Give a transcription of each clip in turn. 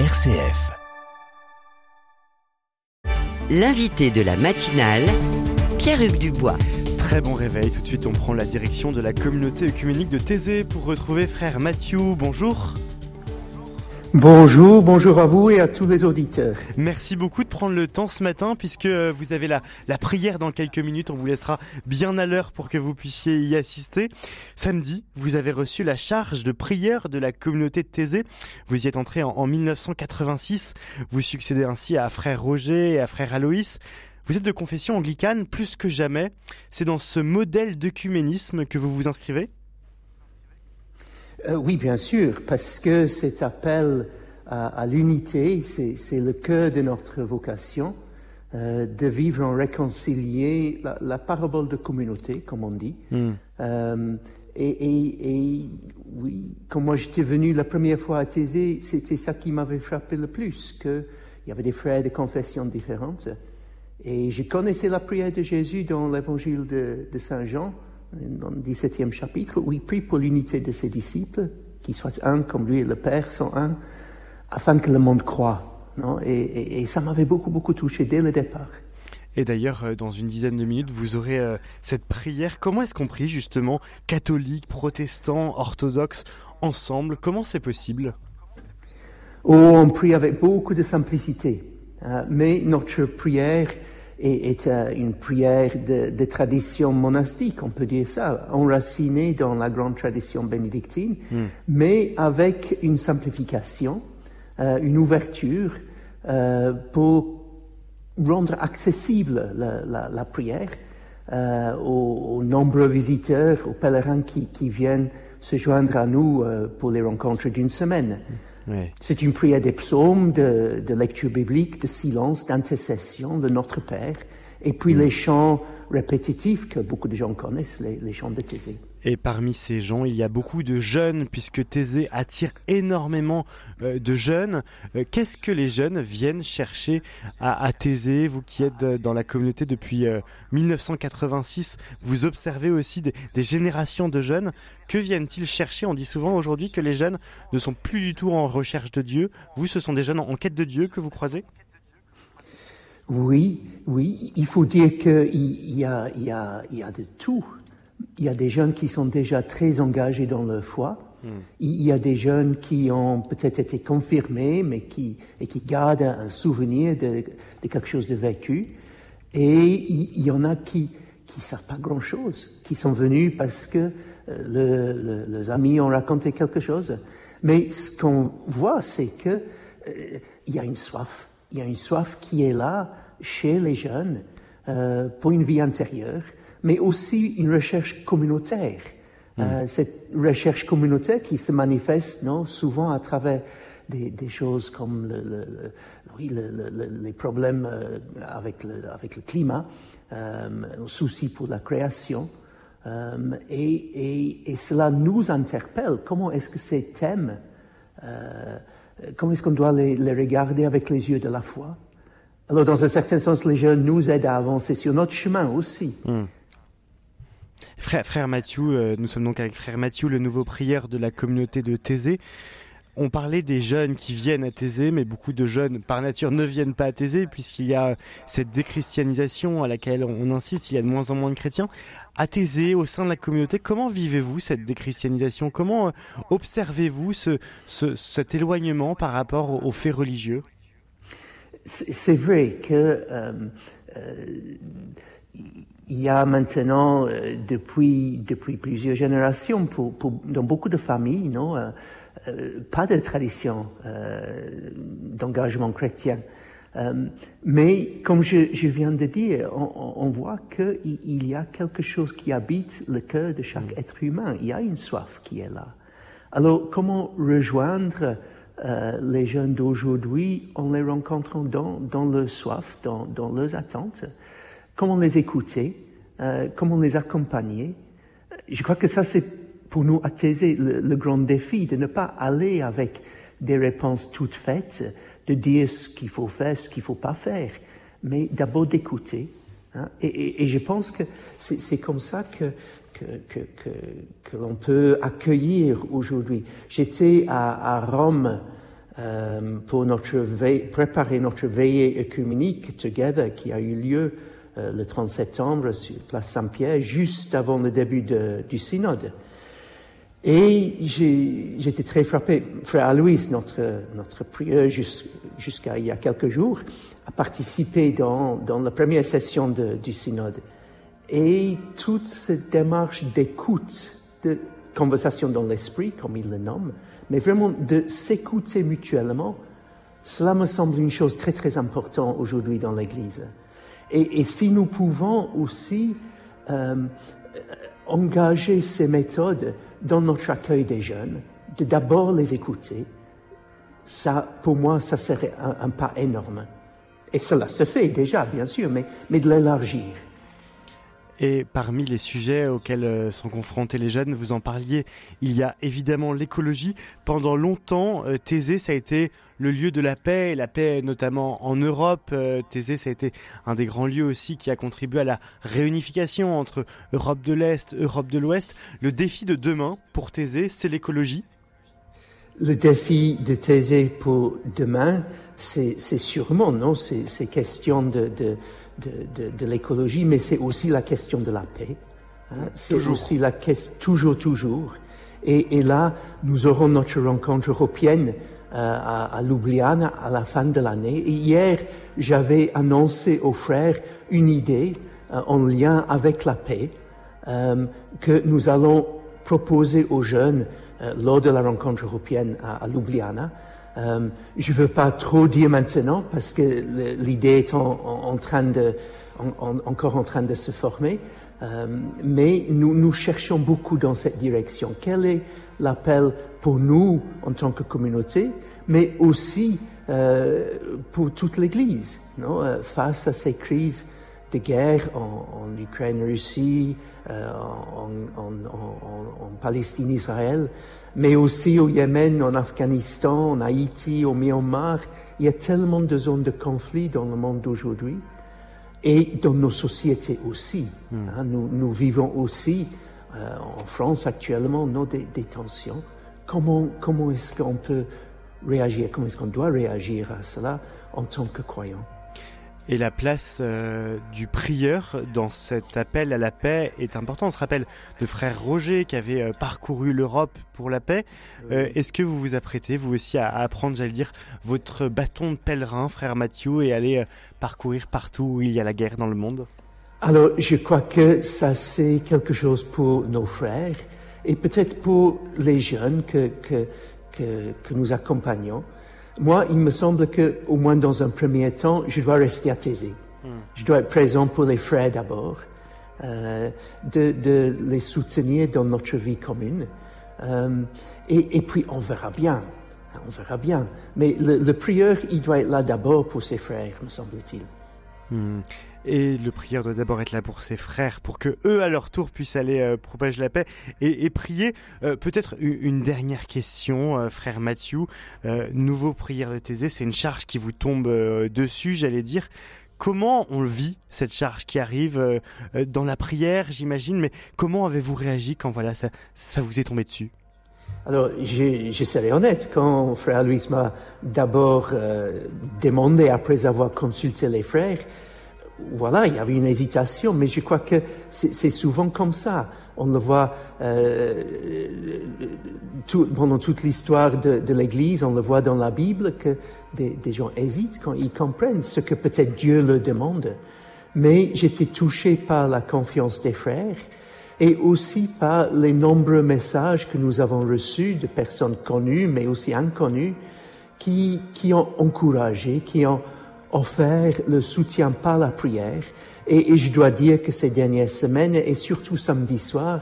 RCF. L'invité de la matinale, Pierre-Hugues Dubois. Très bon réveil, tout de suite on prend la direction de la communauté œcuménique de Thésée pour retrouver frère Mathieu. Bonjour. Bonjour, bonjour à vous et à tous les auditeurs. Merci beaucoup de prendre le temps ce matin puisque vous avez la, la prière dans quelques minutes. On vous laissera bien à l'heure pour que vous puissiez y assister. Samedi, vous avez reçu la charge de prière de la communauté de Thésée. Vous y êtes entré en, en 1986. Vous succédez ainsi à frère Roger et à frère Aloïs. Vous êtes de confession anglicane plus que jamais. C'est dans ce modèle d'œcuménisme que vous vous inscrivez Euh, oui, bien sûr, parce que cet appel à, à l'unité, c'est le cœur de notre vocation, euh, de vivre en réconcilié, la, la parabole de communauté, comme on dit. Euh, et, et, et oui, quand moi j'étais venu la première fois à Thésée, c'était ça qui m'avait frappé le plus, qu'il y avait des frères de confessions différentes. Et je connaissais la prière de Jésus dans l'évangile de, de Saint Jean, dans le 17e chapitre, où il prie pour l'unité de ses disciples, qu'ils soient un comme lui et le Père sont un, afin que le monde croit. Non? Et, et, et ça m'avait beaucoup, beaucoup touché dès le départ. Et d'ailleurs, euh, dans une dizaine de minutes, vous aurez euh, cette prière. Comment est-ce qu'on prie justement catholiques, protestants, orthodoxes ensemble? Comment c'est possible? Oh, on prie avec beaucoup de simplicité, euh, mais notre prière est, est, une prière de, de, tradition monastique, on peut dire ça, enracinée dans la grande tradition bénédictine, mm. mais avec une simplification, euh, une ouverture euh, pour rendre accessible la, la, la prière euh, aux, aux, nombreux visiteurs, aux pèlerins qui, qui, viennent se joindre à nous pour les rencontres d'une semaine. Oui. C'est une prière des psaumes, de, de, lecture biblique, de silence, d'intercession de notre Père, et puis mmh. les chants répétitifs que beaucoup de gens connaissent, les, les chants de Thésée. Et parmi ces gens, il y a beaucoup de jeunes, puisque Thésée attire énormément euh, de jeunes. Euh, Qu'est-ce que les jeunes viennent chercher à, Thésée Vous qui êtes dans la communauté depuis euh, 1986, vous observez aussi des, des générations de jeunes. Que viennent-ils chercher? On dit souvent aujourd'hui que les jeunes ne sont plus du tout en recherche de Dieu. Vous, ce sont des jeunes en quête de Dieu que vous croisez? Oui, oui. Il faut dire qu'il y a, il y, a, il y a de tout il y a des jeunes qui sont déjà très engagés dans leur foi. Mm. Il y a des jeunes qui ont peut-être été confirmés, mais qui, et qui gardent un souvenir de, de quelque chose de vécu. Et il, y en a qui qui savent pas grand-chose, qui sont venus parce que euh, le, le, les amis ont raconté quelque chose. Mais ce qu'on voit, c'est que euh, il y a une soif. Il y a une soif qui est là chez les jeunes euh, pour une vie intérieure mais aussi une recherche communautaire. Mmh. Euh, cette recherche communautaire qui se manifeste non, souvent à travers des, des choses comme le, le, le, oui, les problèmes euh, avec, avec le, climat, euh, souci pour la création. Euh, et, et, et, cela nous interpelle. Comment est-ce que ces thèmes, euh, comment est-ce qu'on doit les, les regarder avec les yeux de la foi? Alors, dans un certain sens, les jeunes nous aident à avancer sur notre chemin aussi. Mmh. Frère, Mathieu, euh, nous sommes donc avec frère Mathieu, le nouveau prieur de la communauté de Thésée. On parlait des jeunes qui viennent à Thésée, mais beaucoup de jeunes, par nature, ne viennent pas à Thésée, puisqu'il y a cette déchristianisation à laquelle on insiste, il y a de moins en moins de chrétiens. À Thésée, au sein de la communauté, comment vivez-vous cette déchristianisation? Comment euh, observez-vous ce, ce, cet éloignement par rapport aux faits religieux? C'est vrai que... Euh, il y a maintenant, euh, depuis, depuis plusieurs générations, pour, pour, dans beaucoup de familles, non, euh, euh, pas de tradition euh, d'engagement chrétien. Euh, mais comme je, je, viens de dire, on, on voit qu'il il y a quelque chose qui habite le cœur de chaque mm. être humain. Il y a une soif qui est là. Alors, comment rejoindre les jeunes d'aujourd'hui en les rencontrant dans, dans leur soif, dans, dans leurs attentes? Comment les écouter, euh, comment les accompagner. Je crois que ça, c'est pour nous attiser le, le, grand défi de ne pas aller avec des réponses toutes faites, de dire ce qu'il faut faire, ce qu'il faut pas faire, mais d'abord d'écouter. Hein. Et, et, et, je pense que c'est comme ça que, que, que, que, que l'on peut accueillir aujourd'hui. J'étais à, à Rome euh, pour notre préparer notre veillée œcuménique Together qui a eu lieu euh, le 30 septembre sur place Saint-Pierre, juste avant le début du synode. Et j'étais très frappé. Frère Alois, notre, notre prieur jusqu'à il y a quelques jours, a participé dans, dans la première session du synode. Et toute cette démarche d'écoute, de conversation dans l'esprit, comme il le nomme, mais vraiment de s'écouter mutuellement, cela me semble une chose très très importante aujourd'hui dans l'Église. Et, si nous pouvons aussi euh, engager ces méthodes dans notre accueil des jeunes, de d'abord les écouter, ça, pour moi, ça serait un, un, pas énorme. Et cela se fait déjà, bien sûr, mais, mais de l'élargir. Et parmi les sujets auxquels euh, sont confrontés les jeunes, vous en parliez, il y a évidemment l'écologie. Pendant longtemps, euh, Thésée, ça a été le lieu de la paix, la paix notamment en Europe. Euh, Thésée, ça a été un des grands lieux aussi qui a contribué à la réunification entre Europe de l'Est, Europe de l'Ouest. Le défi de demain pour Thésée, c'est l'écologie. Le défi de Thésée pour demain, c'est sûrement, non, c'est question de, de de, de, de l'écologie, mais c'est aussi la question de la paix. Hein. C'est aussi la question, toujours, toujours. Et, et, là, nous aurons notre rencontre européenne euh, à, à Ljubljana à la fin de l'année. Et hier, j'avais annoncé aux frères une idée euh, en lien avec la paix euh, que nous allons proposer aux jeunes lors de la rencontre européenne à, à Ljubljana. Euh, je ne veux pas trop dire maintenant parce que l'idée est en, train de, en, encore en train de se former, euh, mais nous, nous cherchons beaucoup dans cette direction. Quel est l'appel pour nous en tant que communauté, mais aussi euh, pour toute l'Église, non? Face à ces crises de guerre en, Ukraine, Russie, en, en, Palestine, Israël mais aussi au Yémen, en Afghanistan, en Haïti, au Myanmar. Il y a tellement de zones de conflit dans le monde d'aujourd'hui et dans nos sociétés aussi. Hmm. Hein, nous, nous, vivons aussi euh, en France actuellement nos des, des tensions. Comment, comment est-ce qu'on peut réagir, comment est-ce qu'on doit réagir à cela en tant que croyant? Et la place euh, du prieur dans cet appel à la paix est importante. On se rappelle de frère Roger qui avait euh, parcouru l'Europe pour la paix. Euh, Est-ce que vous vous apprêtez, vous aussi, à, à apprendre, j'allais dire, votre bâton de pèlerin, frère Mathieu, et aller parcourir partout où il y a la guerre dans le monde? Alors, je crois que ça, c'est quelque chose pour nos frères et peut-être pour les jeunes que, que, que, que nous accompagnons. Moi, il me semble que, au moins dans un premier temps, je dois rester à Thésée. Hmm. Je dois être présent pour les frères d'abord, euh, de, de, les soutenir dans notre vie commune. Euh, et, et, puis, on verra bien. On verra bien. Mais le, le prieur, il doit être là d'abord pour ses frères, me semble-t-il. Hmm. Et le prieur doit d'abord être là pour ses frères, pour que eux, à leur tour, puissent aller euh, propager la paix et, et prier. Euh, Peut-être une dernière question, euh, frère Mathieu. Euh, nouveau prière de Thésée, c'est une charge qui vous tombe euh, dessus, j'allais dire. Comment on vit, cette charge qui arrive euh, dans la prière, j'imagine, mais comment avez-vous réagi quand voilà ça, ça vous est tombé dessus? Alors, je, je serai honnête, quand frère Louis m'a d'abord demandé, après avoir consulté les frères, voilà, il y avait une hésitation, mais je crois que c'est souvent comme ça. On le voit euh, pendant toute l'histoire de, de l'Église, on le voit dans la Bible que des, des, gens hésitent quand ils comprennent ce que peut-être Dieu leur demande. Mais j'étais touché par la confiance des frères et aussi par les nombreux messages que nous avons reçus de personnes connues, mais aussi inconnues, qui, qui ont encouragé, qui ont offert le soutien par la prière. Et, je dois dire que ces dernières semaines, et surtout samedi soir,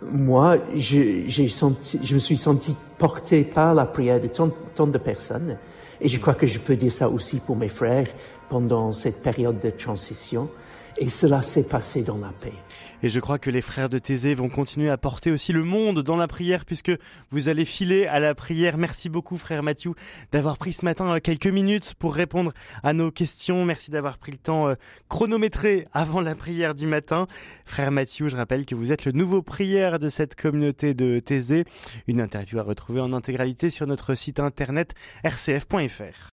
moi, je, me suis senti porté par la prière de tant, de personnes. Et je crois que je peux dire ça aussi pour mes frères pendant cette période de transition. Et cela s'est passé dans la paix. Et je crois que les frères de Thésée vont continuer à porter aussi le monde dans la prière puisque vous allez filer à la prière. Merci beaucoup frère Mathieu d'avoir pris ce matin euh, quelques minutes pour répondre à nos questions. Merci d'avoir pris le temps euh, chronométré avant la prière du matin. Frère Mathieu, je rappelle que vous êtes le nouveau prière de cette communauté de Thésée. Une interview à retrouver en intégralité sur notre site internet rcf.fr.